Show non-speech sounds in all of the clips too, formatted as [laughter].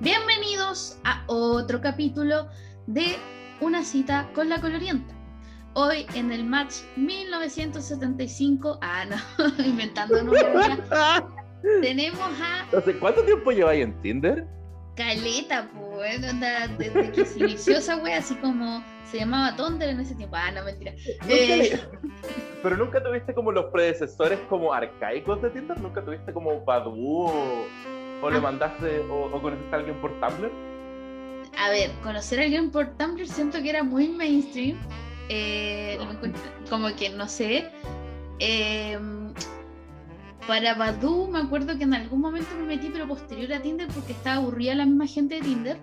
Bienvenidos a otro capítulo de Una cita con la colorienta. Hoy en el match 1975, ah no, [laughs] inventando números [laughs] tenemos a ¿Hace cuánto tiempo lleváis en Tinder? Caleta, pues, desde que se inició esa wea, así como se llamaba Tonder en ese tiempo. Ah, no, mentira. Nunca Eh, [laughs] Pero nunca tuviste como los predecesores como arcaicos de Tinder, nunca tuviste como Badoo o, o le Ah. mandaste o, o conociste a alguien por Tumblr. A ver, conocer a alguien por Tumblr siento que era muy mainstream. Eh, como que no sé. Eh, para Badoo me acuerdo que en algún momento me metí, pero posterior a Tinder, porque estaba aburrida la misma gente de Tinder.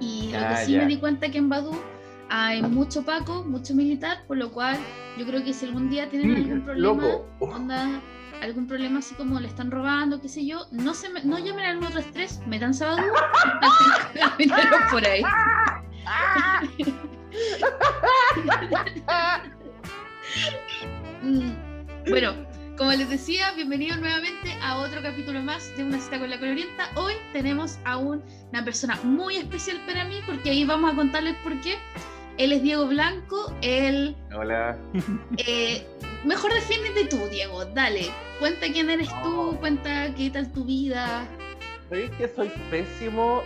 Y lo que Ah, sí ya. me di cuenta que en Badoo hay mucho Paco, mucho militar, por lo cual yo creo que si algún día tienen algún Mm, problema, loco. onda, algún problema así como le están robando, qué sé yo, no se me- no llamen al 133, metanse a Badoo y carabineros por ahí. Mm, Bueno, como les decía, bienvenidos nuevamente a otro capítulo más de Una cita con la colorienta. Hoy tenemos a un- una persona muy especial para mí porque ahí vamos a contarles por qué. Él es Diego Blanco, él... Hola. eh, mejor defiéndete tú, Diego, dale. Cuenta quién eres tú, cuenta qué tal tu vida. ¿Sabéis que soy pésimo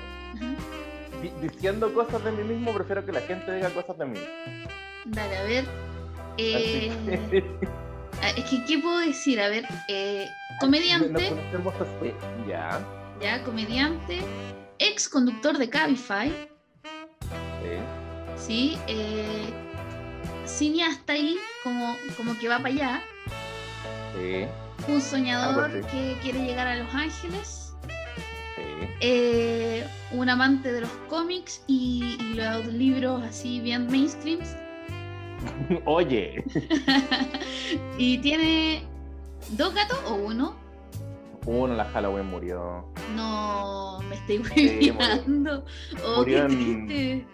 di- diciendo cosas de mí mismo? Prefiero que la gente diga cosas de mí. Dale, a ver. Eh, que- ah, es que, ¿qué puedo decir? A ver, eh, comediante, así. Ya. ya, comediante, ex conductor de Cabify, Sí. ¿sí? Eh, cineasta ahí, como, como que va para allá, Sí. un soñador que quiere llegar a Los Ángeles, Sí. eh, un amante de los cómics y, y los libros así bien mainstreams, [laughs] Oye. [laughs] y tiene dos gatos o uno. Uno, la Halloween murió. No, me estoy Sí, murió. olvidando. Oh, Murió qué en- triste.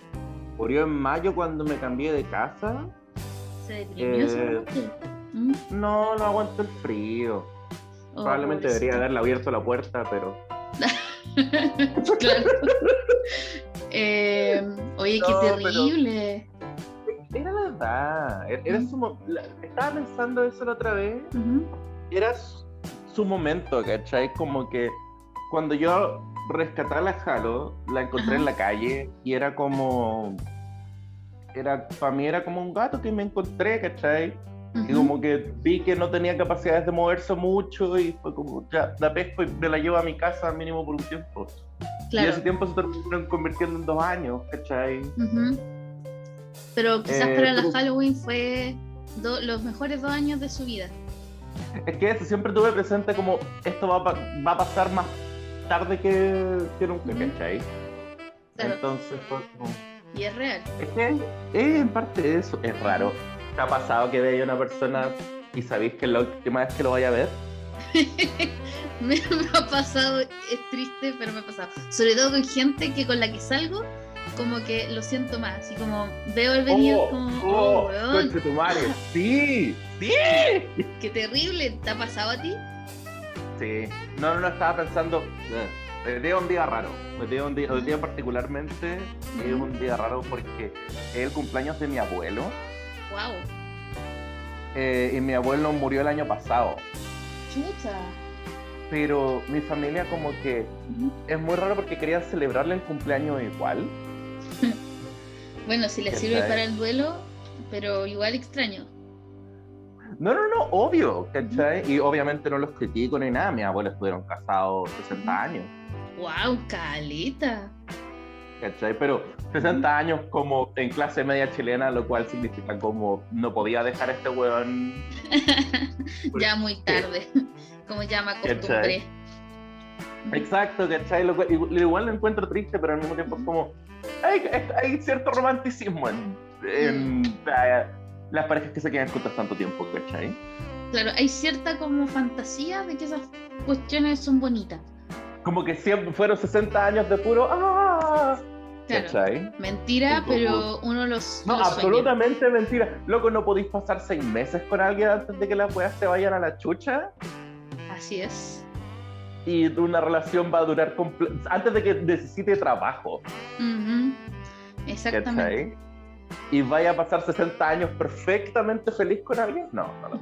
Murió en mayo cuando me cambié de casa. Se deprimió ese Eh. ¿Mm? No, no aguanto el frío. Oh, Probablemente debería haberle abierto la puerta, pero. [laughs] claro. Eh, oye, No, qué pero- terrible. Era la verdad. Era, era su Estaba pensando eso la otra vez. Era su, su momento, ¿cachai? Como que cuando yo rescaté a la Halo, la encontré Ajá. en la calle y era como. Era, para mí era como un gato que me encontré, ¿cachai? Y Ujú. como que vi que no tenía capacidades de moverse mucho y fue como, ya, la pesco y me la llevo a mi casa mínimo por un tiempo. Y Claro. ese tiempo se terminó convirtiendo en dos años, ¿cachai? Ujú. Pero quizás Eh, para la Halloween fue do- los mejores dos años de su vida. Es que eso, siempre tuve presente como, esto va a, va a pasar más tarde que, que nunca, Ujú. ¿cachai? Claro. Entonces fue como... Y es real. Es que eh, en parte eso es raro. ¿Te ha pasado que veáis a una persona y sabéis que es la última vez que lo vaya a ver? [laughs] me, me ha pasado, es triste, pero me ha pasado. Sobre todo con gente que con la que salgo, como que lo siento más. Así como veo el venir, como, oh, weón, conche tu madre! [laughs] ¡Sí! ¡Sí! qué terrible. ¿Te ha pasado a ti? Sí. No, no, no, estaba pensando. eh, Hoy día es un día raro. Hoy día, un día, hoy día particularmente es un día raro porque es el cumpleaños de mi abuelo. Wow. eh, y mi abuelo murió el año pasado. Chucha. Pero mi familia como que es muy raro porque querían celebrarle el cumpleaños igual. [laughs] Bueno, si le ¿Qué sirve para el duelo, pero igual extraño. No, no, no, obvio, ¿cachai? Y obviamente no los critico ni nada. Mis abuelos estuvieron casados 60 años, Wow, caleta. ¿cachai? Pero 60 años como en clase media chilena, lo cual significa como no podía dejar a este weón. [laughs] ya muy tarde. [laughs] Como ya me acostumbré. ¿Cachai? Exacto, ¿cachai? Lo cual- igual, lo encuentro triste, pero al mismo tiempo es como. Hay, hay cierto romanticismo en, en, eh, las parejas que se quedan juntas tanto tiempo, ¿cachai? Claro, hay cierta como fantasía de que esas cuestiones son bonitas. Como que siempre fueron 60 años de puro. ¡Ah! Claro. ¿Cachai? Mentira, pero uno los. No, los sueña. absolutamente mentira. Loco, no podéis pasar seis meses con alguien antes de que las weas se vayan a la chucha. Así es. y una relación va a durar antes de que necesite trabajo. Exactamente. Y vaya a pasar 60 años perfectamente feliz con alguien. No, no lo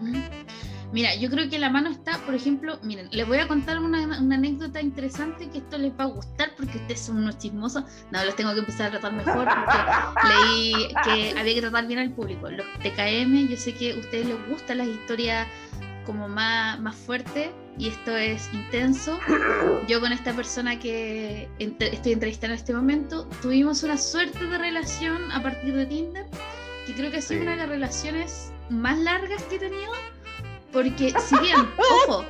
Mira, yo creo que la mano está, por ejemplo, miren, les voy a contar una, anécdota interesante que esto les va a gustar porque ustedes son unos chismosos. No, los tengo que empezar a tratar mejor porque [laughs] leí que había que tratar bien al público. Los TKM, yo sé que a ustedes les gustan las historias como más, más fuertes y esto es intenso. Yo con esta persona que estoy entrevistando en este momento, tuvimos una suerte de relación a partir de Tinder, que creo que ha sido una de las relaciones más largas que he tenido porque si bien, [laughs] ojo,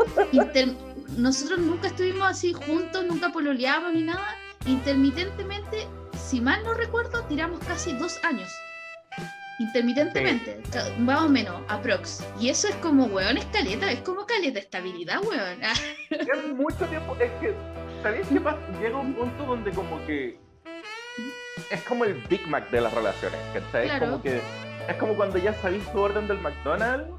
nosotros nunca estuvimos así juntos, nunca pololeábamos ni nada, intermitentemente, si mal no recuerdo, tiramos casi dos años. Intermitentemente, más o menos, aprox. Y eso es como, weón, es caleta, es como caleta estabilidad, weón. [laughs] es mucho tiempo, es que, ¿sabéis qué pasa? Llega un punto donde como que es como el Big Mac de las relaciones, ¿cachai? Como que es como cuando ya sabéis tu orden del McDonald's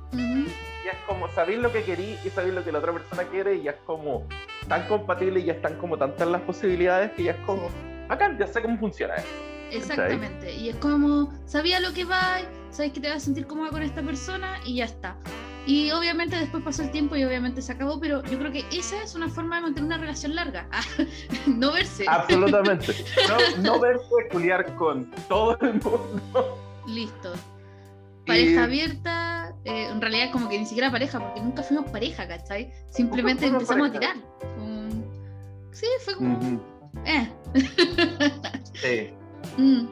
ya es como sabéis lo que queréis y sabéis lo que la otra persona quiere y ya es como tan compatible y ya están como tantas las posibilidades que ya es como, acá ya sé cómo funciona eso. Exactamente, y es como, sabía lo que va, sabes que te vas a sentir cómoda con esta persona y ya está. Y obviamente después pasó el tiempo y obviamente se acabó, pero yo creo que esa es una forma de mantener una relación larga. [laughs] no verse. Absolutamente. No, no [laughs] verse, culiar con todo el mundo. Listo. Pareja abierta, eh, en realidad como que ni siquiera pareja, porque nunca fuimos pareja, ¿cachai? Simplemente empezamos a tirar. Sí, fue como... Eh. [laughs] sí. Mm.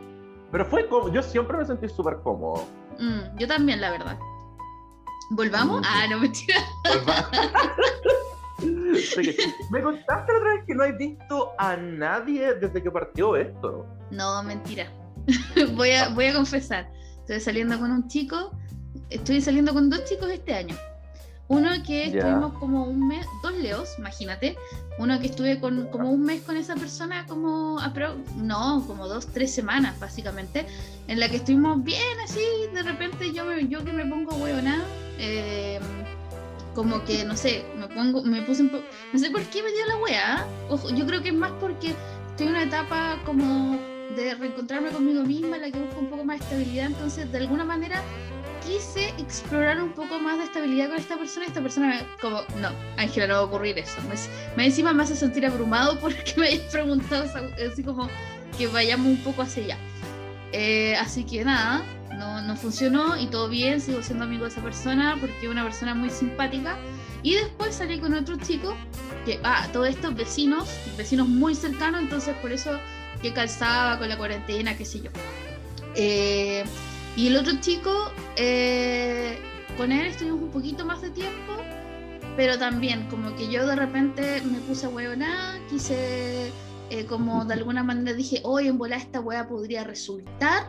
Pero fue como, yo siempre me sentí súper cómodo. Mm, yo también, la verdad. ¿Volvamos? Ah, no, mentira. [laughs] me contaste otra vez que no has visto a nadie desde que partió esto. No, mentira. [laughs] voy, a, voy a confesar. Estoy saliendo con un chico, estoy saliendo con dos chicos este año. Uno que estuvimos como un mes, dos leos, imagínate. Uno que estuve con, como un mes con esa persona, como, no, como dos, tres semanas básicamente, en la que estuvimos bien así, de repente yo, me, yo que me pongo huevona, eh, como que, no sé, me pongo, me puse, no sé por qué me dio la wea, ojo, yo creo que es más porque estoy en una etapa como de reencontrarme conmigo misma, la que busco un poco más de estabilidad. Entonces, de alguna manera, quise explorar un poco más de estabilidad con esta persona. Esta persona, como, no, Ángela, no va a ocurrir eso. Me, encima me hace sentir abrumado [laughs] porque me hayas preguntado, así como que vayamos un poco hacia allá. Eh, así que nada, no, no, funcionó y todo bien, sigo siendo amigo de esa persona porque es una persona muy simpática. Y después salí con otro chico que, ah, todos estos vecinos, vecinos muy cercanos, entonces por eso que calzaba con la cuarentena, qué sé yo. Eh, y el otro chico, eh, con él estuvimos un poquito más de tiempo, pero también como que yo de repente me puse a hueonar, quise eh, como de alguna manera dije, hoy en volar esta hueá podría resultar,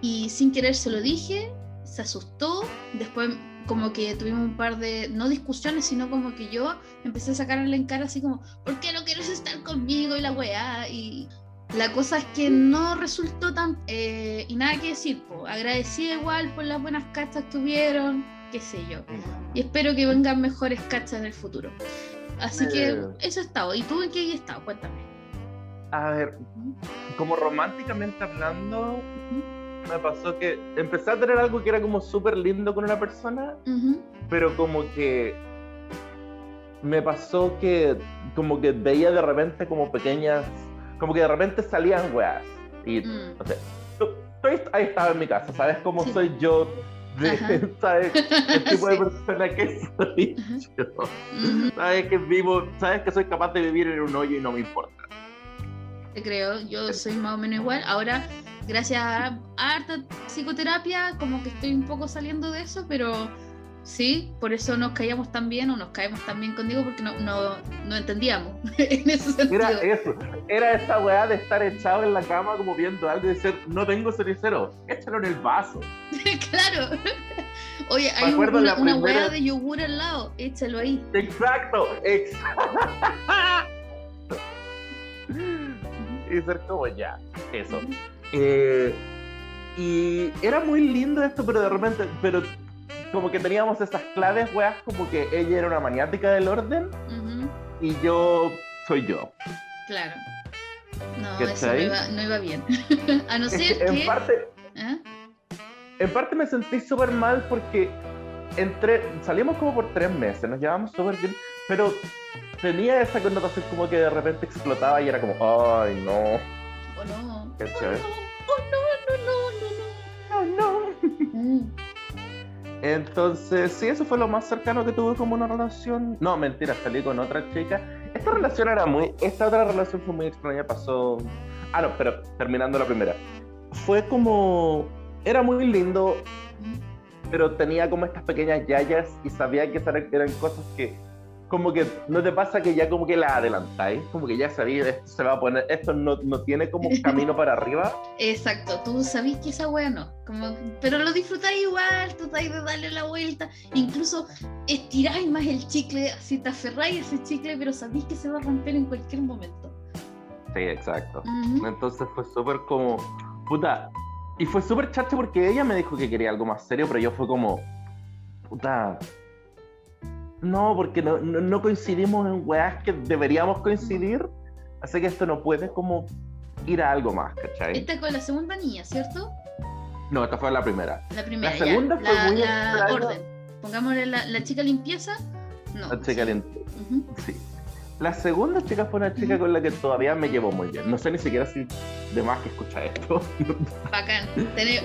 y sin querer se lo dije, se asustó, después como que tuvimos un par de, no discusiones, sino como que yo empecé a sacarle en cara así como, ¿por qué no quieres estar conmigo? Y la weá, y la cosa es que no resultó tan, eh, y nada que decir, po. agradecida igual por las buenas cachas que hubieron, qué sé yo, y espero que vengan mejores cachas en el futuro. Así que eh. eso ha estado, ¿y tú en qué has estado? Cuéntame. A ver, como románticamente hablando, me pasó que empecé a tener algo que era como súper lindo con una persona, pero como que me pasó que como que veía de repente como pequeñas, como que de repente salían weas. Y, mm. sé, tú, ahí estaba en mi casa, ¿sabes cómo soy yo? [laughs] ¿Sabes? El tipo de [laughs] persona que soy yo. ¿Sabes que vivo? ¿Sabes que soy capaz de vivir en un hoyo y no me importa? Te creo, yo soy más o menos igual. Ahora gracias a harta psicoterapia, como que estoy un poco saliendo de eso, pero sí, por eso nos caíamos tan bien o nos caemos tan bien contigo porque no, no, no entendíamos [laughs] en ese sentido. Era eso, era esa weá de estar echado en la cama como viendo algo y decir, no tengo cenicero, échalo en el vaso. [laughs] claro. Oye, hay una, una weá de yogur al lado, échalo ahí. Exacto, exacto. [laughs] y ser como ya, eso. Eh, y era muy lindo esto, pero de repente, pero como que teníamos esas claves, weas, como que ella era una maniática del orden. y yo soy yo. Claro. No, eso no iba, no iba, bien. [laughs] a no ser que... En parte, ¿Ah? en parte me sentí súper mal porque entre, salimos como por tres meses, nos llevamos súper bien, pero tenía esa connotación como que de repente explotaba y era como, ay, no. Oh, no. Oh, no, oh, no, no, no, no, no. Oh, no. Entonces, sí, eso fue lo más cercano que tuve como una relación. No, mentira, salí con otra chica. Esta relación era muy. Esta otra relación fue muy extraña, pasó. Ah, no, pero terminando la primera. Fue como. Era muy lindo, pero tenía como estas pequeñas yayas y sabía que eran cosas que como que no te pasa que ya como que la adelantáis, como que ya sabéis, esto se va a poner, esto no, no tiene como camino para arriba. [laughs] Exacto, tú sabís que esa wea no, como, pero lo disfrutáis igual, tratáis de darle la vuelta, incluso estiráis más el chicle, así te aferráis a ese chicle, pero sabéis que se va a romper en cualquier momento. Sí, exacto. Entonces fue súper como, puta, y fue súper chacho porque ella me dijo que quería algo más serio, pero yo fue como, puta, no, porque no, coincidimos en weas que deberíamos coincidir. Así que esto no puede como ir a algo más, ¿cachai? Esta con la segunda niña, ¿cierto? No, esta fue la primera. La primera. La segunda fue la, muy la orden. Pongámosle la, chica limpieza. No. La chica limpieza. Sí. La segunda chica fue una chica con la que todavía me llevo muy bien. No sé ni siquiera si de más que escucha esto. [laughs] Bacán.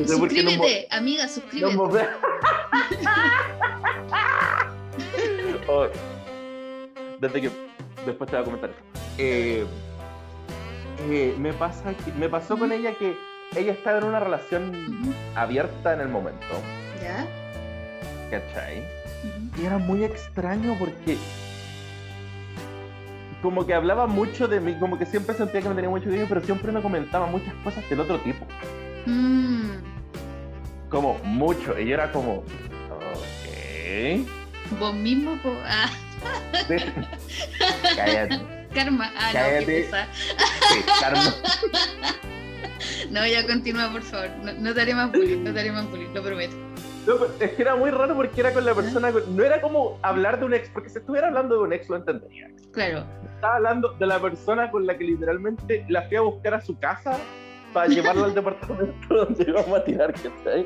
suscríbete, amiga, suscríbete. [laughs] [laughs] desde que después te voy a comentar. Eh, eh, me, pasa me pasó con ella que ella estaba en una relación abierta en el momento. ¿Ya? ¿Cachai? Y era muy extraño porque como que hablaba mucho de mí, como que siempre sentía que me tenía mucho cariño, pero siempre me comentaba muchas cosas del otro tipo. Mm. Como mucho. Y yo era como, ok. Vos mismo, ah. Cállate. [laughs] Karma. Ah, Cállate. no, sí, karma. [laughs] no, ya continúa, por favor. No, te haré más bullying, no te haré más bullying, lo prometo. No, es que era muy raro porque era con la persona, no era como hablar de un ex, porque si estuviera hablando de un ex lo entendería. Claro. Estaba hablando de la persona con la que literalmente la fui a buscar a su casa para llevarlo al departamento [laughs] donde íbamos a tirar, ¿cachai?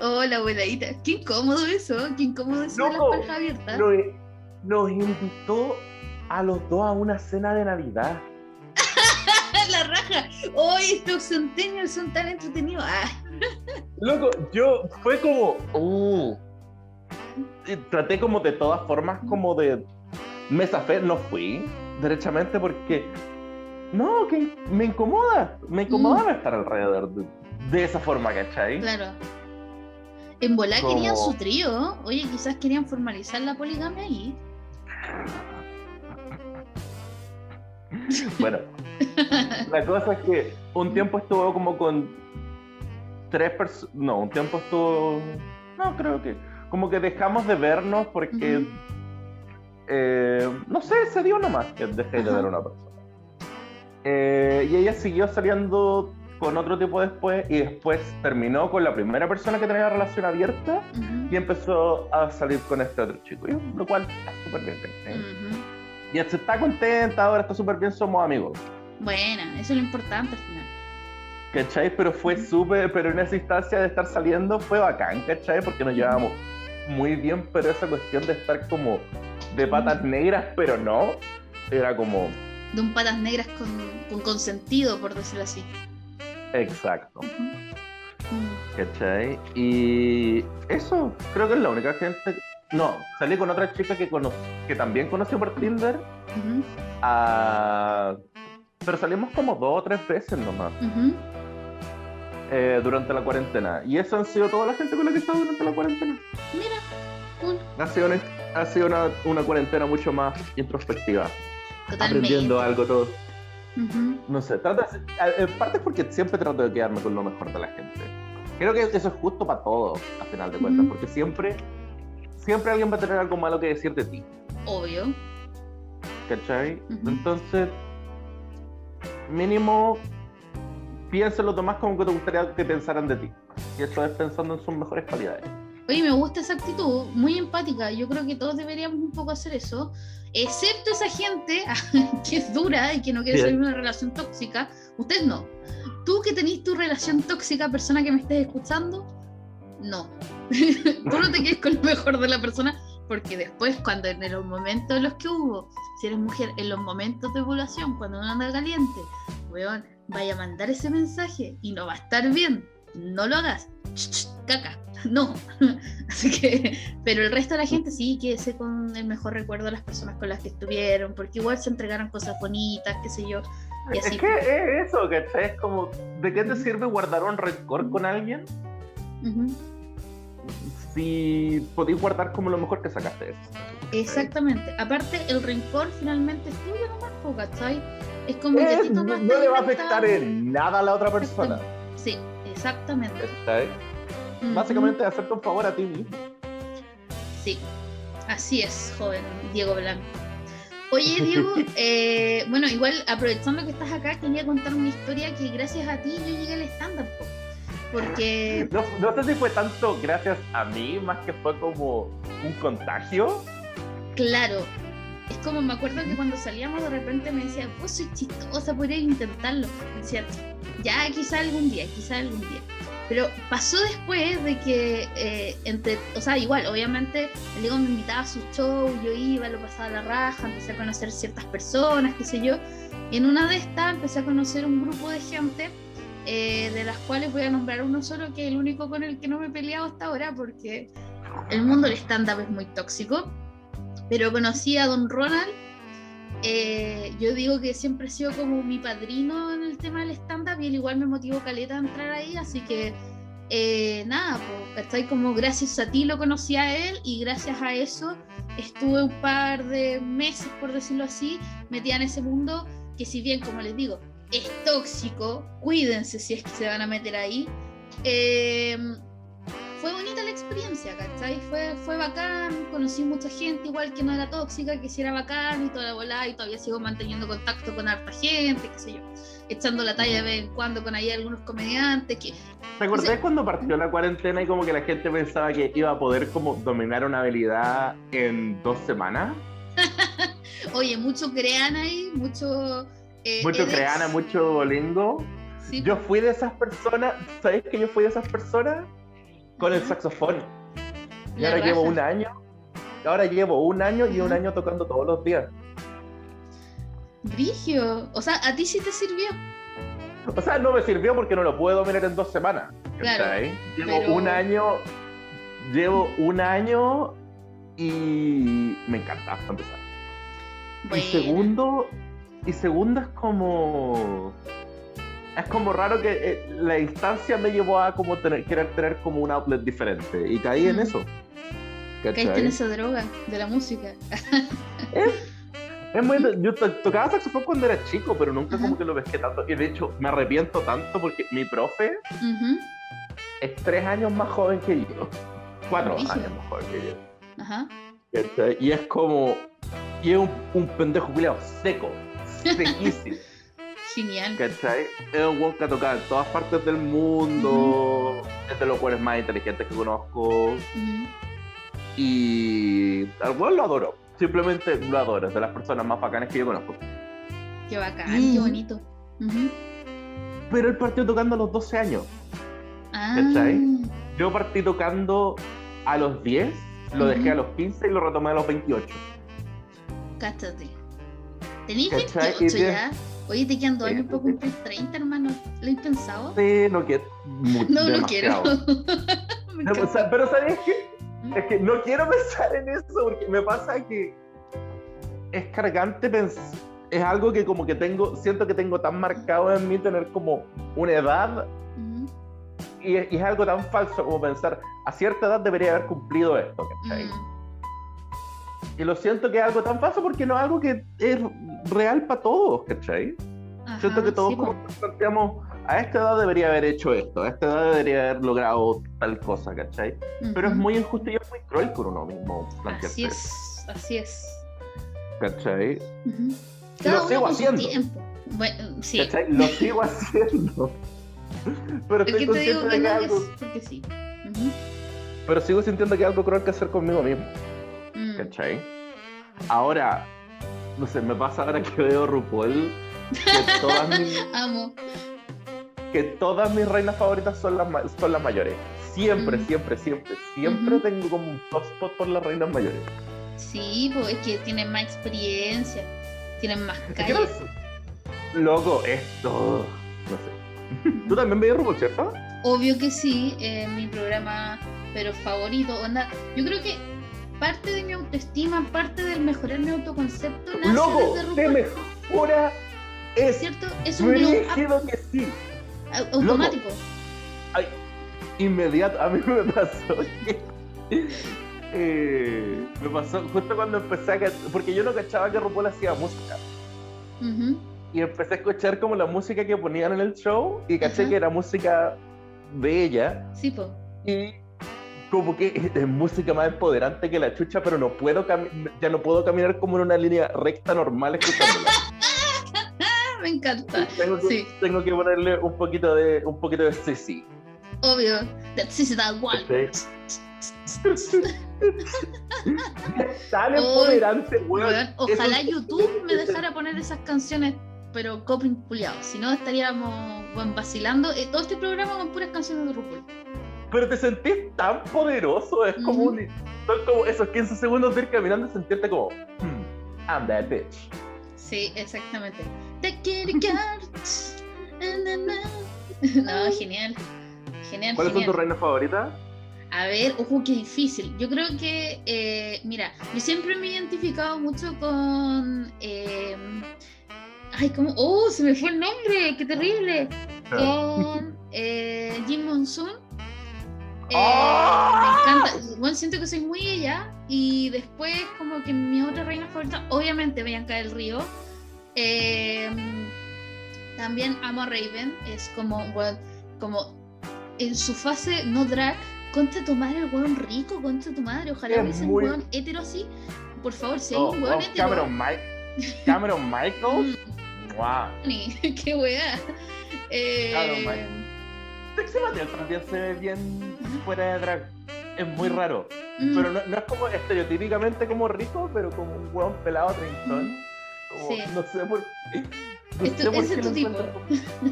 Oh, la abuelita. Qué incómodo eso, qué incómodo eso de las parejas abiertas. Nos, nos invitó a los dos a una cena de Navidad. [laughs] la raja. Hoy estos centenios son tan entretenidos. Ah. Loco, yo fue como. Uh, traté como de todas formas, como de. Mesa fe, no fui, derechamente, porque no, que me incomoda, me incomoda mm. estar alrededor de, esa forma, ¿cachai? Claro. En Volá querían su trío, oye, quizás querían formalizar la poligamia ahí. [laughs] Bueno, la cosa es que un tiempo estuvo como con tres personas, no, un tiempo estuvo, no, creo que, como que dejamos de vernos porque, eh, no sé, se dio nomás que dejé de ver a una persona. Eh, y ella siguió saliendo con otro tipo después y después terminó con la primera persona que tenía relación abierta y empezó a salir con este otro chico, lo cual está súper bien. Y se está contenta, ahora está súper bien, somos amigos. Bueno, eso es lo importante al final. ¿Cachai? Pero fue súper, pero en esa instancia de estar saliendo fue bacán, ¿cachai? Porque nos llevábamos muy bien, pero esa cuestión de estar como de patas negras, pero no, era como de un patas negras con, con consentido, por decirlo así. Exacto. ¿Cachai? Y eso, creo que es la única gente. No, salí con otra chica que, que también conoció por Tinder. Ah, pero salimos como dos o tres veces nomás. Eh, durante la cuarentena. Y eso han sido toda la gente con la que he estado durante la cuarentena. Mira, Ha sido, ha sido una, una cuarentena mucho más introspectiva aprendiendo algo todo. No sé, trata, en parte es porque siempre trato de quedarme con lo mejor de la gente. Creo que eso es justo para todo, a final de cuentas, porque siempre, siempre alguien va a tener algo malo que decir de ti. Obvio. ¿Cachai? Entonces, mínimo, piénselo lo más como que te gustaría que pensaran de ti. Y eso es pensando en sus mejores cualidades. Oye, me gusta esa actitud, muy empática. Yo creo que todos deberíamos un poco hacer eso, excepto esa gente [laughs] que es dura y que no quiere salir de una relación tóxica. Ustedes no. Tú que tenés tu relación tóxica, persona que me estés escuchando, no. [laughs] Tú no te quedes con lo mejor de la persona, porque después, cuando en los momentos en los que hubo, si eres mujer, en los momentos de ovulación, cuando uno anda caliente, weón, vaya a mandar ese mensaje y no va a estar bien. No lo hagas. Caca. [laughs] No. [laughs] Así que, pero el resto de la gente sí, quédese con el mejor recuerdo de las personas con las que estuvieron, porque igual se entregaron cosas bonitas, qué sé yo. Y Es que es eso, ¿cachai? Es como, ¿de qué te sirve guardar un rencor con alguien si podéis guardar como lo mejor que sacaste de eso? Exactamente. Aparte, el rencor finalmente es tuyo nomás, ¿cachai? Es como que Eh, ti no, no le va a afectar en nada a la otra persona. Sí, exactamente. Básicamente hacerte un favor a ti mismo. Sí, así es, joven Diego Blanco. Oye, Diego, [laughs] eh, bueno, igual aprovechando que estás acá, quería contar una historia que gracias a ti yo llegué al estándar, po. porque No, no sé si fue tanto gracias a mí, más que fue como un contagio. Claro. Es como me acuerdo que cuando salíamos de repente me decía, vos sois chistosa, podrías intentarlo. Me decía, ya quizá algún día, quizá algún día. Pero pasó después de que, eh, entre, o sea, igual, obviamente, el Diego me invitaba a su show, yo iba, lo pasaba a la raja, empecé a conocer ciertas personas, qué sé yo. Y en una de estas empecé a conocer un grupo de gente, eh, de las cuales voy a nombrar uno solo, que es el único con el que no me he peleado hasta ahora, porque el mundo del stand-up es muy tóxico. Pero conocí a Don Ronald. eh, yo digo que siempre ha sido como mi padrino en el tema del stand-up y él igual me motivó caleta a entrar ahí, así que eh, nada, pues, ¿cachai? Como gracias a ti lo conocí a él y gracias a eso estuve un par de meses, por decirlo así, metida en ese mundo que si bien, como les digo, es tóxico, cuídense si es que se van a meter ahí. eh, fue bonita la experiencia, ¿cachai? Fue, fue bacán, conocí mucha gente igual que no era tóxica, que sí era bacán y toda la bola, y todavía sigo manteniendo contacto con harta gente, qué sé yo, echando la talla de vez en cuando con ahí algunos comediantes que ¿Te acordás cuando partió la cuarentena y como que la gente pensaba que iba a poder como dominar una habilidad en dos semanas? [laughs] Oye, mucho crean ahí, mucho. eh, Mucho edX. creana, mucho lingo. Sí. Yo fui de esas personas, ¿sabes que yo fui de esas personas? Con el saxofón. Y ahora llevo un año. Ahora llevo un año y un año tocando todos los días. Brigio. O sea, a ti sí te sirvió. O sea, no me sirvió porque no lo puedo dominar en dos semanas. Claro. Llevo pero- un año. Llevo un año y me encanta para empezar. Bueno. Y segundo, y segundo es como. Es como raro que eh, la instancia me llevó a como tener, querer tener como un outlet diferente. Y caí en eso. Caíste en ¿Cachai? esa droga de la música. [laughs] Es muy, yo to- tocaba saxofón cuando era chico, pero nunca Ajá. como que lo pesqué tanto. Y de hecho, me arrepiento tanto porque mi profe Ujú. es tres años más joven que yo. Cuatro años más joven que yo. Ajá. ¿cachai? Y es como. Y es un, un pendejo culiao seco. [laughs] Sequísimo. Genial. ¿Cachai? Es un weón que ha tocado en todas partes del mundo. Es de los weones más inteligentes que conozco. Y al weón lo adoro. Simplemente lo adoro. Es de las personas más bacanas que yo conozco. Qué bacán, Y- qué bonito. Ujú. Pero él partió tocando a los 12 años. Ah, ¿Cachai? Yo partí tocando a los 10, lo dejé a los 15 y lo retomé a los 28. cáchate. Tenís ¿Cachai? 28 Y te- ya. Oye, te quedan dos años para cumplir 30, hermano. ¿Lo has pensado? Sí, no quiero. [laughs] No, no quiero. demasiado. [laughs] No, o encanta. sea, pero ¿sabes qué? Es que no quiero pensar en eso porque me pasa que es cargante pens- es algo que como que tengo, siento que tengo tan marcado en mí tener como una edad es, y es algo tan falso como pensar a cierta edad debería haber cumplido esto, ¿cachai? Mm. Y lo siento que es algo tan falso porque no es algo que es real para todos, ¿cachai? siento Ajá, que todos sí, como nos planteamos a esta edad debería haber hecho esto, a esta edad debería haber logrado tal cosa, ¿cachai? Pero es muy injusto y es muy cruel con uno mismo plantearse Así es, así es. ¿Cachai? Lo Cada uno sigo con su haciendo. tiempo. Bueno, sí. ¿Cachai? Lo sigo haciendo. [laughs] Pero estoy que te digo que que no es algo. es porque sí. Pero sigo sintiendo que hay algo cruel que hacer conmigo mismo, Mm. ¿cachai? Ahora, no sé, me pasa ahora que veo RuPaul que [laughs] todas mis, Amo. que todas mis reinas favoritas son las, son las mayores. Siempre, Mm. siempre, siempre, siempre tengo como un top spot por las reinas mayores. Sí, pues es que tienen más experiencia, tienen más Es que calle. no sé. Loco, esto. No sé. Tú también veías RuPaul, ¿cierto? Obvio que sí, es mi programa, pero favorito. Onda, yo creo que parte de mi autoestima, parte del mejorar mi autoconcepto nace Loco, te mejora. Es ¿cierto? Es un rígido que sí. au- automático. Ay, inmediato, a mí me pasó que. eh, me pasó justo cuando empecé a. Porque yo no cachaba que RuPaul hacía música. Y empecé a escuchar como la música que ponían en el show y caché que era música de ella. Sí, pues. Y como que es, música más empoderante que la chucha, pero no puedo ya no puedo caminar como en una línea recta normal escuchándola. [laughs] Me encanta. tengo, que, Sí. tengo que ponerle un poquito de un poquito de sí. [laughs] Obvio. That's is that one. Tan empoderante, weón. Ojalá Eso- YouTube me dejara poner esas canciones, pero coping puliado. Si no, estaríamos bueno, vacilando eh, todo este programa con puras canciones de RuPaul. Pero te sentís tan poderoso, es como un, son como esos 15 segundos de ir caminando y sentirte como hmm, I'm that bitch. Sí, exactamente. Na, na. [laughs] No, genial. Genial, ¿Cuáles son tus reinas favoritas? A ver, ojo, qué difícil. Yo creo que, eh, mira, yo siempre me he identificado mucho con. eh, ay, ¿cómo? ¡Oh! Se me fue el nombre, qué terrible. Con eh, Jim Monsoon. Eh, ¡Ah! Me encanta. Bueno, siento que soy muy ella. Y después, como que mi otra reina favorita, obviamente Bianca del Río. Eh, también amo a Raven. Es como, bueno, como en su fase no drag. Contra tu madre, el weón rico, contra tu madre. Ojalá Es hubiese muy- un weón hetero así. Por favor, si hay Oh, un weón oh, hetero. Cameron, Mi- [laughs] Cameron Michaels. Wow. Mm, [laughs] qué weá. Eh, Mike. Sexy Mattel también se ve bien fuera de drag. Es muy raro. mm, Pero no, no es como estereotípicamente como rico, pero como un hueón pelado treintón. Como, Sí. No sé por qué. [laughs] No Es tu- ese es tu tipo. [laughs]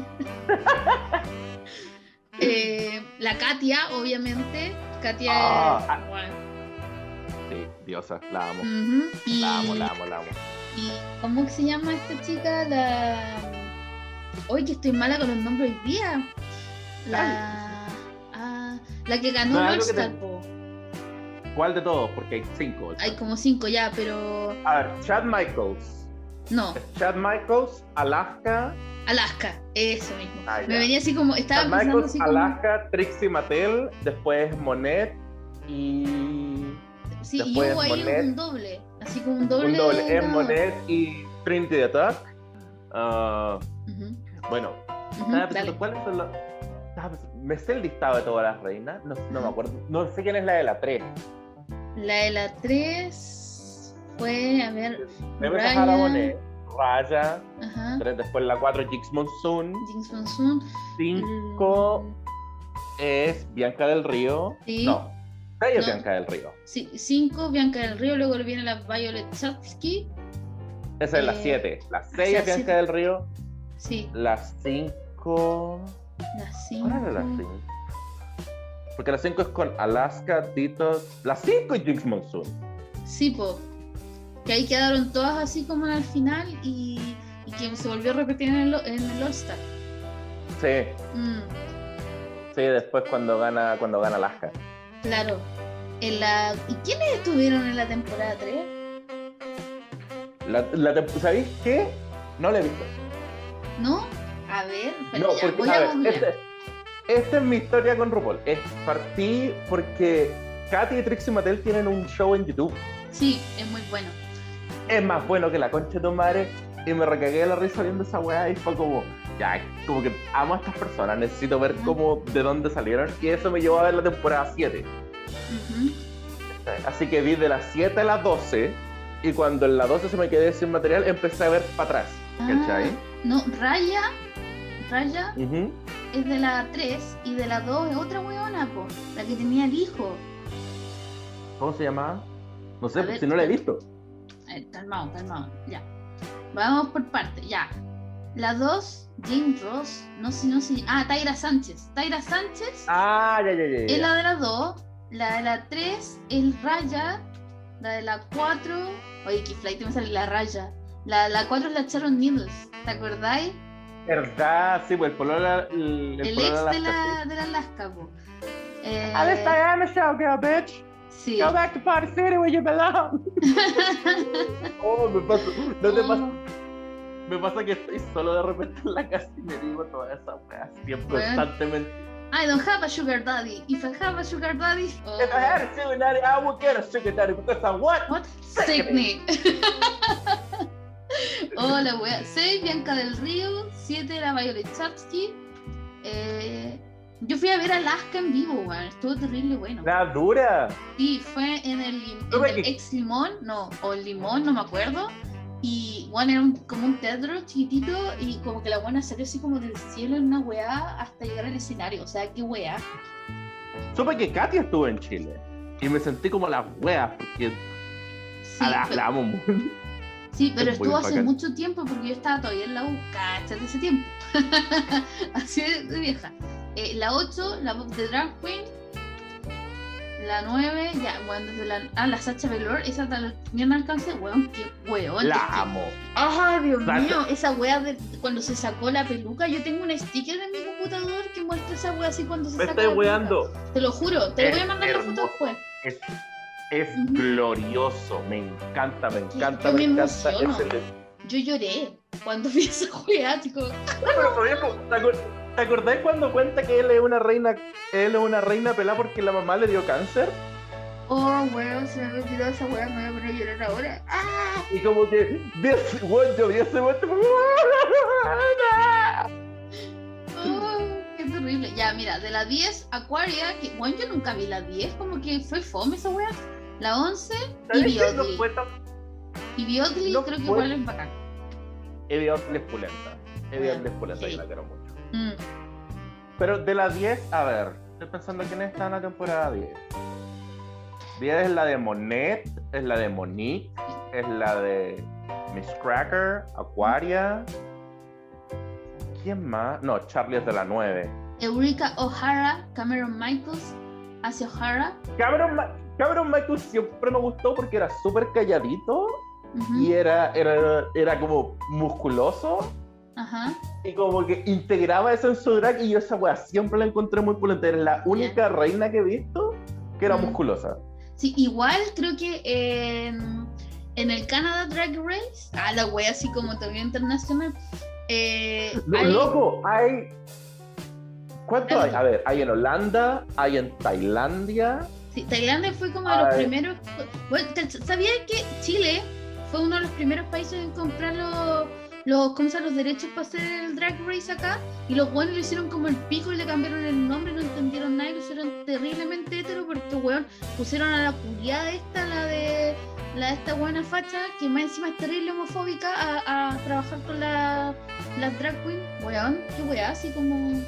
eh, la Katia, obviamente. Katia Ah, es- ah. bueno. Sí, diosa, la amo. Y, La amo, la amo, la amo. y ¿Cómo se llama esta chica? La. Hoy que estoy mala con los nombres hoy día. La. La que ganó No, que te-. ¿Cuál de todos? Porque hay cinco. Hay como cinco ya, pero. A ver, Chad Michaels. No, Chad Michaels, Alaska. Alaska, eso mismo. Ah, Me venía así como. Estaba Chad pensando Michaels, así como. Alaska, Trixie Mattel, después Monet y. Sí, y hubo ahí un doble. Así como un doble. Un doble, es. Monet y Trinity Tuck. Ah, bueno, dale. pensando, ¿cuáles son los.? Estaba pensando- Me sé el listado de todas las reinas, no, no me acuerdo. No sé quién es la de la 3. La de la 3 fue, a ver, Debe Raya. Monet, Raya, ajá, tres, después la 4 Jix Monsoon, Jinx Monsoon. 5 mm, es Bianca del Río. Sí. No, 6 es No. Bianca del Río. 5, Bianca del Río, luego viene la Violet Chachki. Esa es la Eh, 7. La 6 sea, es Bianca siete. del Río. Sí, La 5. La ¿Cuál era la 5. 5? Porque la 5 es con Alaska, Tito. La 5 es Jinx Monsoon. Sí, po. Que ahí quedaron todas así como al final y, y que se volvió a repetir en el, en el All-Star. Sí, Mm, sí, después cuando gana, cuando gana Alaska. claro. En la... ¿Y quiénes estuvieron en la temporada 3? La, la ¿Sabéis qué? No la he visto. ¿No? A ver, pero No, ya, porque, voy a a ver, este- esta es mi historia con RuPaul. Es, partí porque Katy y Trixie Mattel tienen un show en YouTube. Sí, es muy bueno. Es más bueno que la concha de tu madre. Y me recagué de la risa viendo esa weá y fue como, ya, como que amo a estas personas, necesito ver Ajá. cómo, de dónde salieron. Y eso me llevó a ver la temporada 7. Ujú. Así que vi de las 7 a las 12. Y cuando en la 12 se me quedé sin material, empecé a ver para atrás. ¿Cachai? Ah, no, Raya, Raya Ujú. es de la 3 y de la 2 es otra weona, po, la que tenía el hijo. ¿Cómo se llamaba? No sé, A ver, si no la he visto. Eh, calmado, calmado, ya. Vamos por partes, ya. La 2, James Ross, no sé, no sé. Ah, Taira Sánchez. Taira Sánchez Ah, ya, ya, ya. es la de la 2. La de la 3 es Raya. La de la 4. Oye, que flight me sale la Raya. La de la 4 es la Sharon Needles. ¿Te acordáis? ¿Verdad? Sí, pues el polola. El, El, polola ex de la, de la Alaska, po. Eh, Alice Diana showgirl, bitch. sí. Go back to Party City where you belong. [laughs] Oh, me pasa. ¿No te pasa? Me pasa que estoy solo de repente en la casa y me digo toda esa siempre Bueno. constantemente. I don't have a sugar daddy. If I have a sugar daddy. oh, If I had a sugar daddy, I would get a sugar daddy because I what? What? Sydney. [laughs] Hola, wea. 6, Bianca del Río. 7, la Violet Chapsky. Eh, yo fui a ver Alaska en vivo, weón. Estuvo terrible bueno. La dura. Sí, fue en el, en el ex limón, no, o el limón, no me acuerdo. Y bueno, era un- como un teatro chiquitito y como que la buena salió así como del cielo en una weá hasta llegar al escenario. O sea, qué weá. Supe que Katia estuvo en Chile y me sentí como la wea porque Sí, a la, pero- la amo mucho. Sí, pero Es estuvo hace bacán. mucho tiempo porque yo estaba todavía en la U, de ese tiempo. [laughs] Así de, de vieja. Eh, la 8, la voz de Drag Queen. La 9, ya, bueno, desde la. Ah, la Sacha Velour, esa ni no alcancé, weón, qué weón. La amo. ¡Ah, Dios Sacha- mío! Esa wea de cuando se sacó la peluca, yo tengo un sticker en mi computador que muestra esa wea así cuando se Me saca estoy la weando. peluca. Te lo juro, te Es voy a mandar la foto hermoso. después. Es, es glorioso. Me encanta, me encanta, yo me me encanta. Yo lloré cuando [laughs] vi esa wea, chico. Pero, ¿te acor- ¿te acordás cuando cuenta que él es una reina, él es una reina pelada porque la mamá le dio cáncer? Oh, weón, se me había olvidado esa weá, me voy a poner a llorar ahora. ¡Ah! Y como que, bueno, yo vi ese fue como, Oh, qué terrible. Ya, mira, de la 10, Aquaria, que bueno, yo nunca vi la 10, como que fue fome esa weá. La 11, ¿Sabes y tan... Y Biodli no creo que igual es bacán. Evie Oddly es pulenta. Bueno, Oddly es pulenta sí. y la quiero mucho. Mm. Pero de la 10, a ver, estoy pensando quién está en la temporada 10. 10 es la de Monet, es la de Monique, es la de Miss Cracker, Aquaria. ¿Quién más? No, Charlie es de la 9. Eureka O'Hara, Cameron Michaels, Asia O'Hara. Cameron, Ma- Cameron Michael siempre me gustó porque era súper calladito y era, era, era como musculoso Ajá. y como que integraba eso en su drag y yo esa wea siempre la encontré muy pulenta. Era la única reina que he visto que era musculosa. Sí, igual creo que en, en el Canada Drag Race, ah, la wea así como también internacional. Eh, Lo- hay- Loco, hay. ¿Cuánto hay? Hay- A ver, hay en Holanda, hay en Tailandia. Sí, Tailandia fue como de los primeros. Bueno, ¿te- ¿sabías que Chile fue uno de los primeros países en comprar los, los, ¿cómo se los derechos para hacer el drag race acá? Y los buenos lo hicieron como el pico y le cambiaron el nombre, no entendieron nada y lo hicieron terriblemente hetero porque, weón, pusieron a la culiada esta, la de la de esta buena facha, que más encima es terrible homofóbica, a, a trabajar con la, las drag queen, weón, qué weá, así como.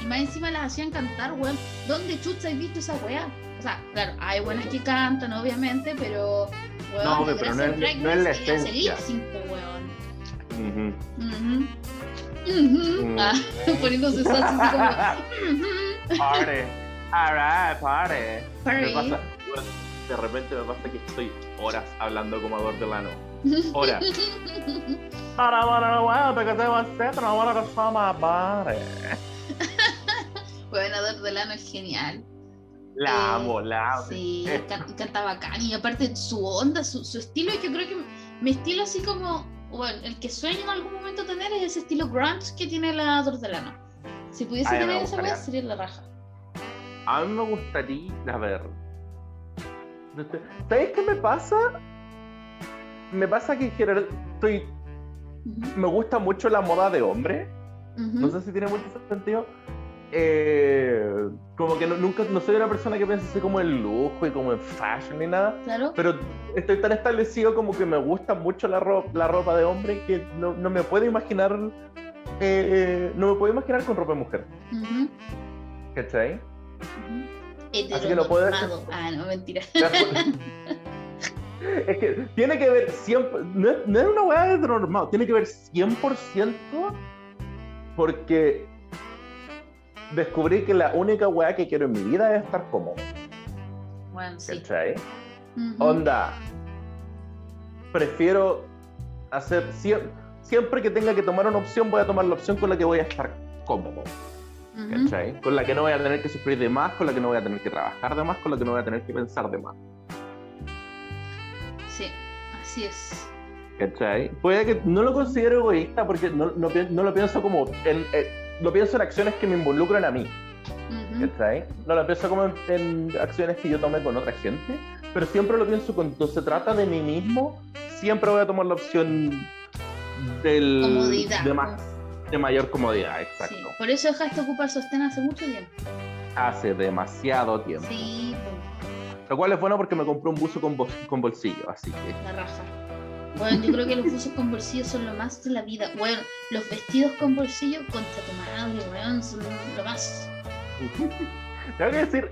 Y más encima las hacían cantar, weón. ¿Dónde chucha has visto esa weá? O sea, claro, hay buenas que cantan, obviamente, pero. Weón, No, pero no es- no es la esencia. Mm. Ah, [laughs] poniéndose sassy así como. Party. Alright, bueno, de repente me pasa que estoy horas hablando como Ador Delano. [laughs] Horas. Bueno, porque te vas a hacer, no van a casar más party. [laughs] Bueno, Ador Delano es genial. La Eh, amo, la amo. Sí, can- canta bacán. Y aparte su onda, su, su estilo, yo creo que mi estilo así como, bueno, el que sueño en algún momento tener es ese estilo grunge que tiene la Delano. Si pudiese Ay, tener esa weá, sería la raja. A mí me gustaría, a ver. ¿Sabes qué me pasa? Me pasa que en general estoy, Ujú, me gusta mucho la moda de hombre. ujú. No sé si tiene mucho sentido. Eh, como que no, nunca, no soy una persona que piensa así como en lujo y como en fashion ni nada. Claro. Pero estoy tan establecido como que me gusta mucho la ropa, la ropa de hombre que no, no me puedo imaginar. eh, eh, no me puedo imaginar con ropa de mujer. Ujú, ¿Cachai? ujú. Así que no. Heteronormado. Ah, no, mentira. [laughs] Es que tiene que ver siempre, no, es- no es una weá de normal, tiene que ver 100% porque descubrí que la única weá que quiero en mi vida es estar cómodo. Bueno, sí. ¿Cachai? Ujú. Onda, prefiero hacer siempre, siempre que tenga que tomar una opción, voy a tomar la opción con la que voy a estar cómodo. Ujú. ¿Cachai? Con la que no voy a tener que sufrir de más, con la que no voy a tener que trabajar de más, con la que no voy a tener que pensar de más. Sí, así es. ¿Cachai? Puede que no lo considero egoísta porque no, no pi- no lo pienso como. Lo pienso en acciones que me involucran a mí. Ujú. ¿Cachai? No lo pienso como en, en acciones que yo tome con otra gente. Pero siempre lo pienso cuando se trata de mí mismo. Siempre voy a tomar la opción del. Comodidad. De, más, de mayor comodidad, Sí, exacto. Por eso dejaste ocupar sostén hace mucho tiempo. Hace demasiado tiempo. Sí, pues, Lo cual es bueno porque me compré un buzo con, con bolsillo, así que. la raja. Bueno, yo creo que los buzos con bolsillo son lo más de la vida. Bueno, los vestidos con bolsillo, contra tu madre, weón, son lo más. [laughs] Tengo que decir,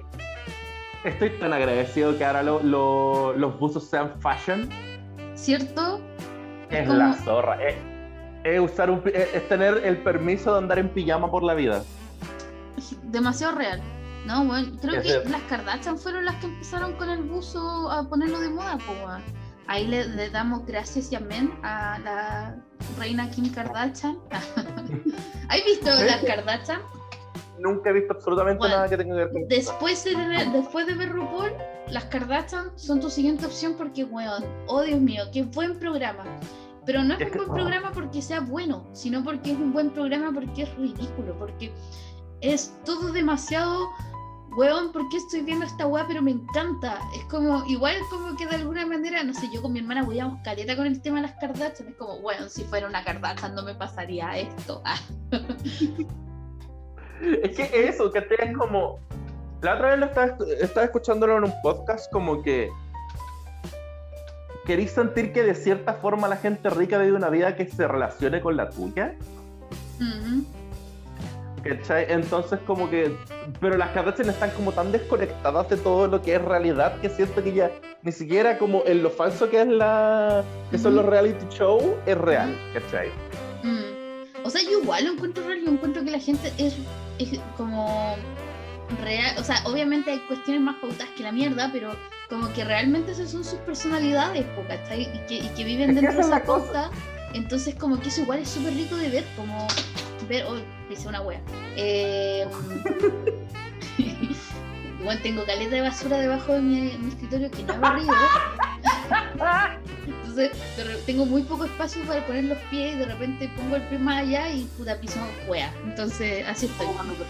estoy tan agradecido que ahora lo- lo- los buzos sean fashion. ¿Cierto? Es la zorra. Es, es usar un, es, es tener el permiso de andar en pijama por la vida. Demasiado real. No, bueno, creo Es que las Kardashian fueron las que empezaron con el buzo a ponerlo de moda, pues. Ahí le, le damos gracias y amén a la reina Kim Kardashian. [laughs] ¿Has visto las Kardashian? Nunca he visto absolutamente Bueno, nada que tenga que ver con. Después de, ver, después de ver RuPaul, las Kardashian son tu siguiente opción porque, weón, oh Dios mío, qué buen programa. Pero no es Es un que- buen programa porque sea bueno, sino porque es un buen programa porque es ridículo, porque es todo demasiado, weón, ¿por qué estoy viendo esta weá? Pero me encanta. Es como, igual como que de alguna manera, no sé, yo con mi hermana weíamos caleta con el tema de las Kardashian. Es como, weón, si fuera una Kardashian no me pasaría esto. [laughs] Ah, Es que eso, que te es como. La otra vez lo estaba, estaba escuchándolo en un podcast, como que. ¿Queréis sentir que de cierta forma la gente rica vive una vida que se relacione con la tuya? ujú. ¿Cachai? Entonces como que... Pero las Kardashian están como tan desconectadas de todo lo que es realidad que siento que ya ni siquiera como en lo falso que es la... que son los reality show es real, ¿cachai? Mm. O sea, yo igual lo encuentro real, yo encuentro que la gente es, es como real, o sea, obviamente hay cuestiones más pautadas que la mierda, pero como que realmente esas son sus personalidades, ¿cachai? Y que, y que viven dentro de esa cosa. entonces como que eso igual es súper rico de ver, como ver, oh, hice una wea. Eh, [laughs] igual tengo caleta de basura debajo de mi, mi escritorio que no he barrido. Entonces, tengo muy poco espacio para poner los pies y de repente pongo el pie más allá y puta piso wea. Entonces, así estoy. Como cuando te,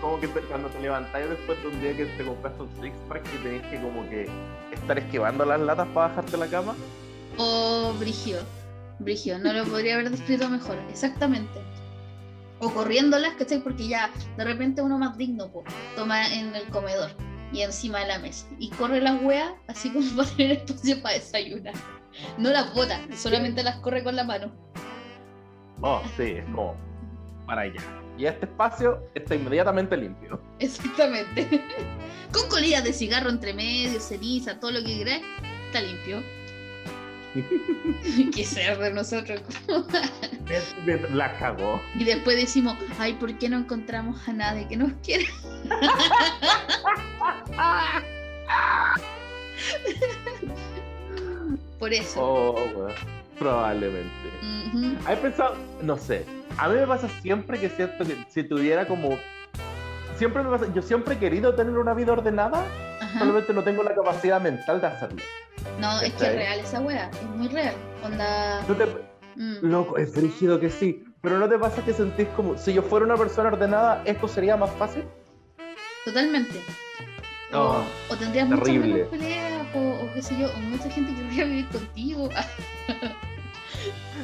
como que te- cuando te levantáis después de un día que te compraste un six pack y tenés que como que estar esquivando las latas para bajarte la cama. O Brigio. Brigio, no lo podría haber descrito mejor. Exactamente. O corriéndolas, ¿cachai? Porque ya de repente uno más digno, po, toma en el comedor y encima de la mesa. Y corre las weas así [laughs] como para tener espacio para desayunar. No las bota, solamente las corre con la mano. Oh, sí, es como para allá. Y este espacio está inmediatamente limpio. [laughs] Exactamente. [laughs] Con colillas de cigarro entre medio, ceniza, todo lo que queráis, está limpio. Que ser de nosotros. [laughs] La cagó. Y después decimos, ay, ¿por qué no encontramos a nadie que nos quiera? Por eso. Oh. Probablemente. ¿Has pensado? No sé. A mí me pasa siempre que siento que si tuviera como. Siempre me pasa. Yo siempre he querido tener una vida ordenada, Ajá. solamente no tengo la capacidad mental de hacerlo. No, es que es real esa wea, es muy real. Onda. No te, mm, loco, es frígido que sí. Pero ¿no te pasa que sentís como si yo fuera una persona ordenada, esto sería más fácil? Totalmente. O, Oh, o tendrías muchas menos peleas, o, o qué sé yo, o mucha gente que querría vivir contigo.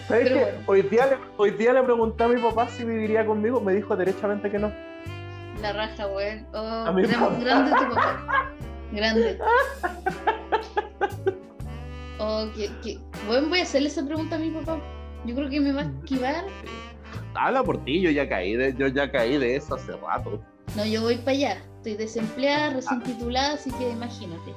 ¿Sabes Pero qué? bueno. Hoy, día le, hoy día le pregunté a mi papá si viviría conmigo, me dijo derechamente que no. La raja, weón. Oh, A mi gran- papá. grande tu papá. Grande. Oh, que, que... Bueno, voy a hacerle esa pregunta a mi papá. Yo creo que me va a esquivar. Habla por ti, yo ya caí de, yo ya caí de eso hace rato. No, yo voy para allá. Estoy desempleada, recién Ah. titulada, así que imagínate.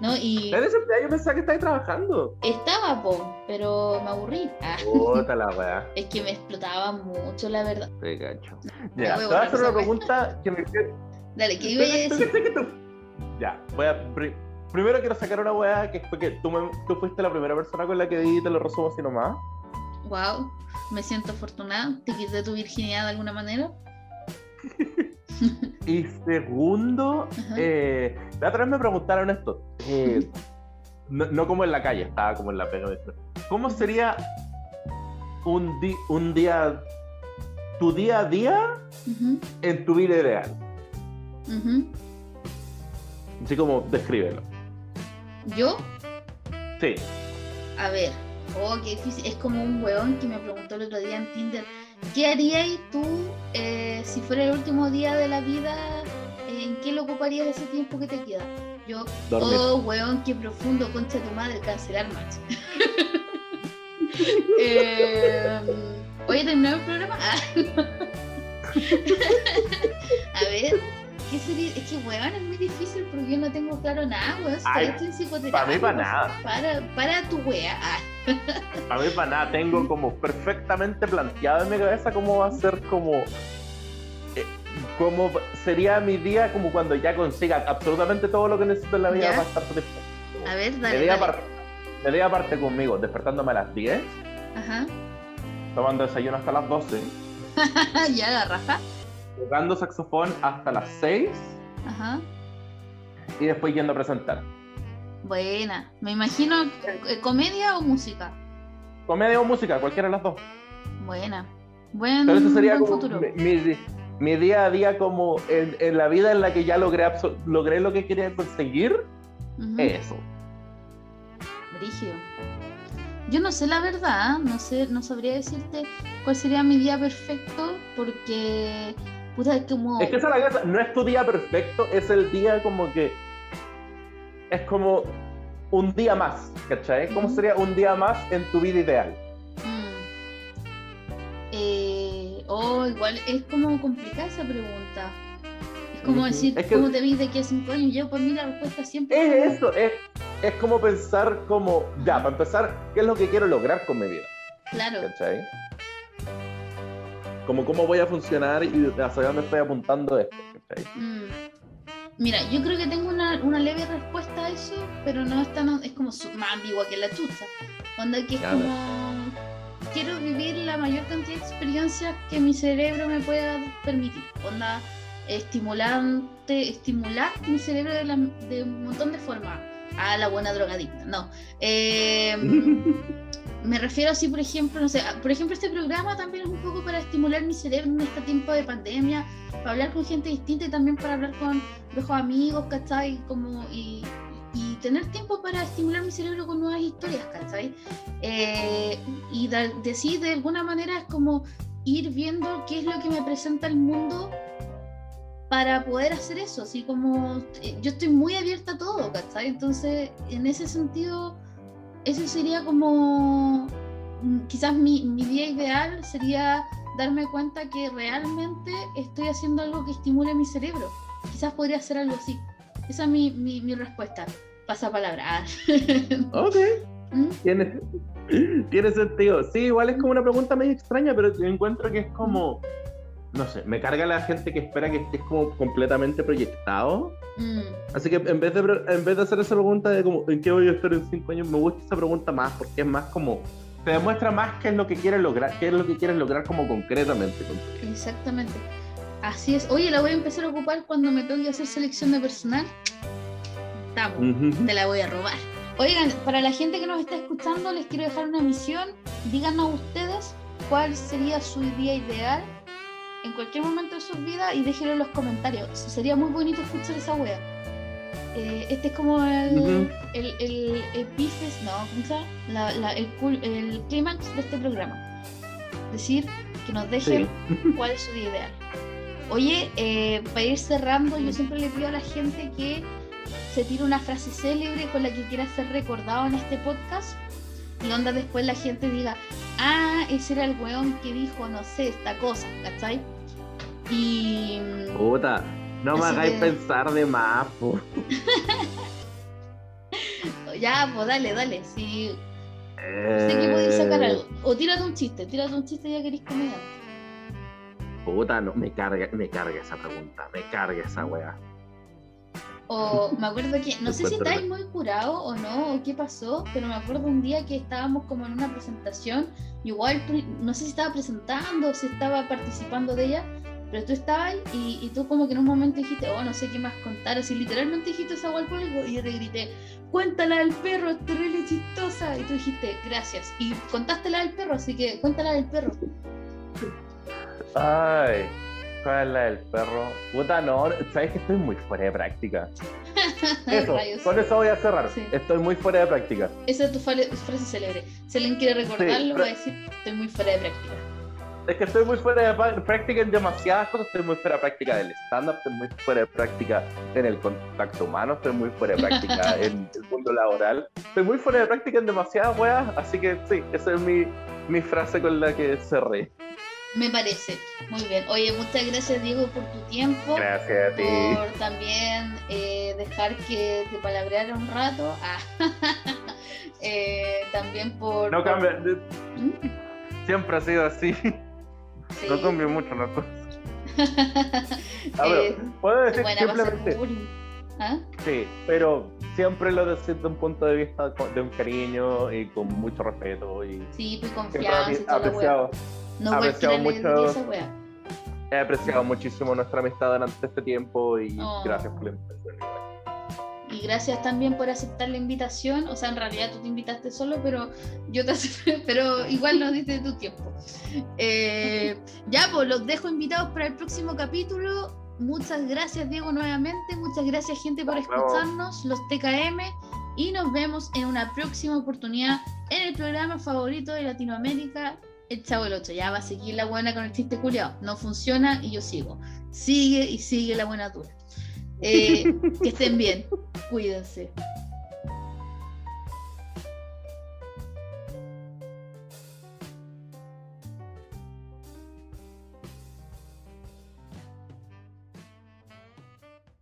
¿No? Y ¿Estás desempleada? Yo pensaba que estabas trabajando. estaba, po, pero me aburrí. Ah, Puta la weá. [laughs] es que me explotaba mucho, la verdad. Te cacho. Me Ya, te voy a hacer una pregunta que me Dale, ¿qué iba a decir? Ya, voy a. pri- Primero quiero sacar una weá que fue que tú, me- tú fuiste la primera persona con la que di, te lo resumo así nomás. Wow, me siento afortunada. ¿Te quité tu virginidad de alguna manera? [laughs] Y segundo, eh, la otra vez me preguntaron esto. eh, no, no como en la calle, estaba como en la pega. de- ¿Cómo sería un, di- un día, tu día a día en tu vida ideal? ujú. Así como descríbelo. Yo, Sí. a ver, oh, qué difícil. Es como un weón que me preguntó el otro día en Tinder, ¿qué harías tú eh, si fuera el último día de la vida? ¿En qué lo ocuparías ese tiempo que te queda? Yo, Dormir. oh, weón, qué profundo, concha de tu madre, cancelar match. [laughs] Eh, Oye, ¿terminamos el programa? [laughs] A ver, ¿qué sería? Es que, weón, es muy difícil porque yo no tengo claro nada, weón. Si en psicoterapia. pa' mí pa' por nada. Para, para tu wea. Ah. A mí para nada, tengo [laughs] como perfectamente planteado en mi cabeza cómo va a ser como... eh, cómo sería mi día como cuando ya consiga absolutamente todo lo que necesito en la vida Ya. para estar satisfecho. A ver, Me dale. di dale. aparte, me aparte conmigo, despertándome a las 10, Ajá. tomando desayuno hasta las 12, [laughs] ya la raja. Jugando saxofón hasta las 6 Ajá. y después yendo a presentar. Buena. Me imagino eh, comedia o música. Comedia o música, cualquiera de las dos. Buena. Buen, Pero eso sería buen como futuro. mi, mi- mi día a día como en, en la vida en la que ya logré, logré lo que quería conseguir, Ujú. eso. Brígido. Yo no sé la verdad, no sé, no sabría decirte cuál sería mi día perfecto, porque puta es como Es que esa es la cosa, no es tu día perfecto, es el día como que. Es como un día más, ¿cachai? ¿Cómo sería un día más en tu vida ideal? Mm. Eh, oh, igual es como complicada esa pregunta. Es como decir, Es que- ¿cómo te ves de aquí a cinco años? Yo, pues mira, la respuesta siempre Es eso, es, es como pensar como, ya, para empezar, ¿qué es lo que quiero lograr con mi vida? Claro. ¿Cachai? Como cómo voy a funcionar y hacia dónde estoy apuntando esto. Mm. Mira, yo creo que tengo una, una leve respuesta a eso, pero no es tan, es como más ambigua que la chucha. Onda que es Ya, como quiero vivir la mayor cantidad de experiencias que mi cerebro me pueda permitir. Onda estimulante, estimular mi cerebro de, la- de un montón de formas. A la buena drogadicta, no. Eh, [laughs] me refiero así, por ejemplo, no sé, a- por ejemplo, este programa también es un poco para estimular mi cerebro en este tiempo de pandemia, para hablar con gente distinta y también para hablar con viejos amigos, ¿cachai? Como, y, y tener tiempo para estimular mi cerebro con nuevas historias, ¿cachai? Eh, y da- decir de alguna manera es como ir viendo qué es lo que me presenta el mundo para poder hacer eso, así como eh, yo estoy muy abierta a todo, ¿cachai? Entonces, en ese sentido, eso sería como, mm, quizás mi, mi día ideal sería darme cuenta que realmente estoy haciendo algo que estimule mi cerebro. Quizás podría hacer algo así. Esa es mi, mi, mi respuesta. Pasa palabra. [laughs] Ok, ¿Mm? tiene, tiene sentido. Sí, igual es como una pregunta medio extraña, pero yo encuentro que es como, no sé, me carga la gente que espera que estés como completamente proyectado. Mm. Así que en vez de, en vez de hacer esa pregunta de como, ¿en qué voy a estar en cinco años? Me gusta esa pregunta más porque es más como, te demuestra más qué es lo que quieres lograr, qué es lo que quieres lograr como concretamente. Exactamente. Así es. Oye, la voy a empezar a ocupar cuando me toque hacer selección de personal. Estamos. Ujú. Te la voy a robar. Oigan, para la gente que nos está escuchando, les quiero dejar una misión. Díganos ustedes cuál sería su día ideal en cualquier momento de sus vidas y déjenlo en los comentarios. Sería muy bonito escuchar esa wea. Eh, este es como el, el, el epífes, no, ¿cómo se llama? La- la- el, el clímax de este programa. Decir que nos dejen Sí. cuál es su día ideal. Oye, eh, para ir cerrando, yo siempre le pido a la gente que se tire una frase célebre con la que quiera ser recordado en este podcast y onda después la gente diga, ah, ese era el weón que dijo, no sé, esta cosa, ¿cachai? Y. Puta, no me hagáis que- pensar de más, po. [laughs] Ya, pues dale, dale. Si sé que podéis sacar Eh, algo. O tírate un chiste, tírate un chiste ya que eres comediante. Puta, no, me carga, me carga esa pregunta, me carga esa wea. O me acuerdo que, no [laughs] sé si estáis muy curado o no, o qué pasó, pero me acuerdo un día que estábamos como en una presentación, igual no sé si estaba presentando o si estaba participando de ella, pero tú estabas y, y tú como que en un momento dijiste, oh, no sé qué más contar, así literalmente dijiste esa al público y yo te grité, cuéntala del perro, es terrible chistosa, y tú dijiste, gracias, y contaste la del perro, así que cuéntala del perro. Ay, ¿cuál es la del perro? Puta, no, sabes que estoy muy fuera de práctica. [laughs] Eso, Rayos. con eso voy a cerrar. Sí. Estoy muy fuera de práctica. Esa es tu frase célebre. Si alguien quiere recordarlo, Sí, va a decir, estoy muy fuera de práctica. Es que estoy muy fuera de práctica en demasiadas cosas. Estoy muy fuera de práctica del stand-up, estoy muy fuera de práctica en el contacto humano, estoy muy fuera de práctica [laughs] en el mundo laboral. Estoy muy fuera de práctica en demasiadas weas, así que sí, esa es mi, mi frase con la que cerré. Me parece. Muy bien. Oye, muchas gracias, Diego, por tu tiempo. Gracias a ti. Por también eh, dejar que te palabreara un rato. [laughs] Ah. Eh, también por. No cambia, ¿Mm? siempre ha sido así. Sí. No cambia mucho la cosa. [laughs] A ver, Eh, puedo decir simplemente. ¿Ah? Sí, pero siempre lo decís desde un punto de vista de un cariño y con mucho respeto y Sí, pues confianza apreciado, No apreciado mucho- esa wea. he apreciado muchísimo nuestra amistad durante este tiempo y Oh. gracias por la invitación. Y gracias también por aceptar la invitación. O sea, en realidad tú te invitaste solo, pero yo te acepté, [laughs] pero igual nos diste tu tiempo. Eh, [laughs] ya, pues los dejo invitados para el próximo capítulo. Muchas gracias, Diego, nuevamente. Muchas gracias, gente, por escucharnos, los TKM. Y nos vemos en una próxima oportunidad en el programa favorito de Latinoamérica, El Chavo del 8. Ya va a seguir la buena con el chiste culiao. No funciona y yo sigo. Sigue y sigue la buena dura. Eh, que estén bien. Cuídense.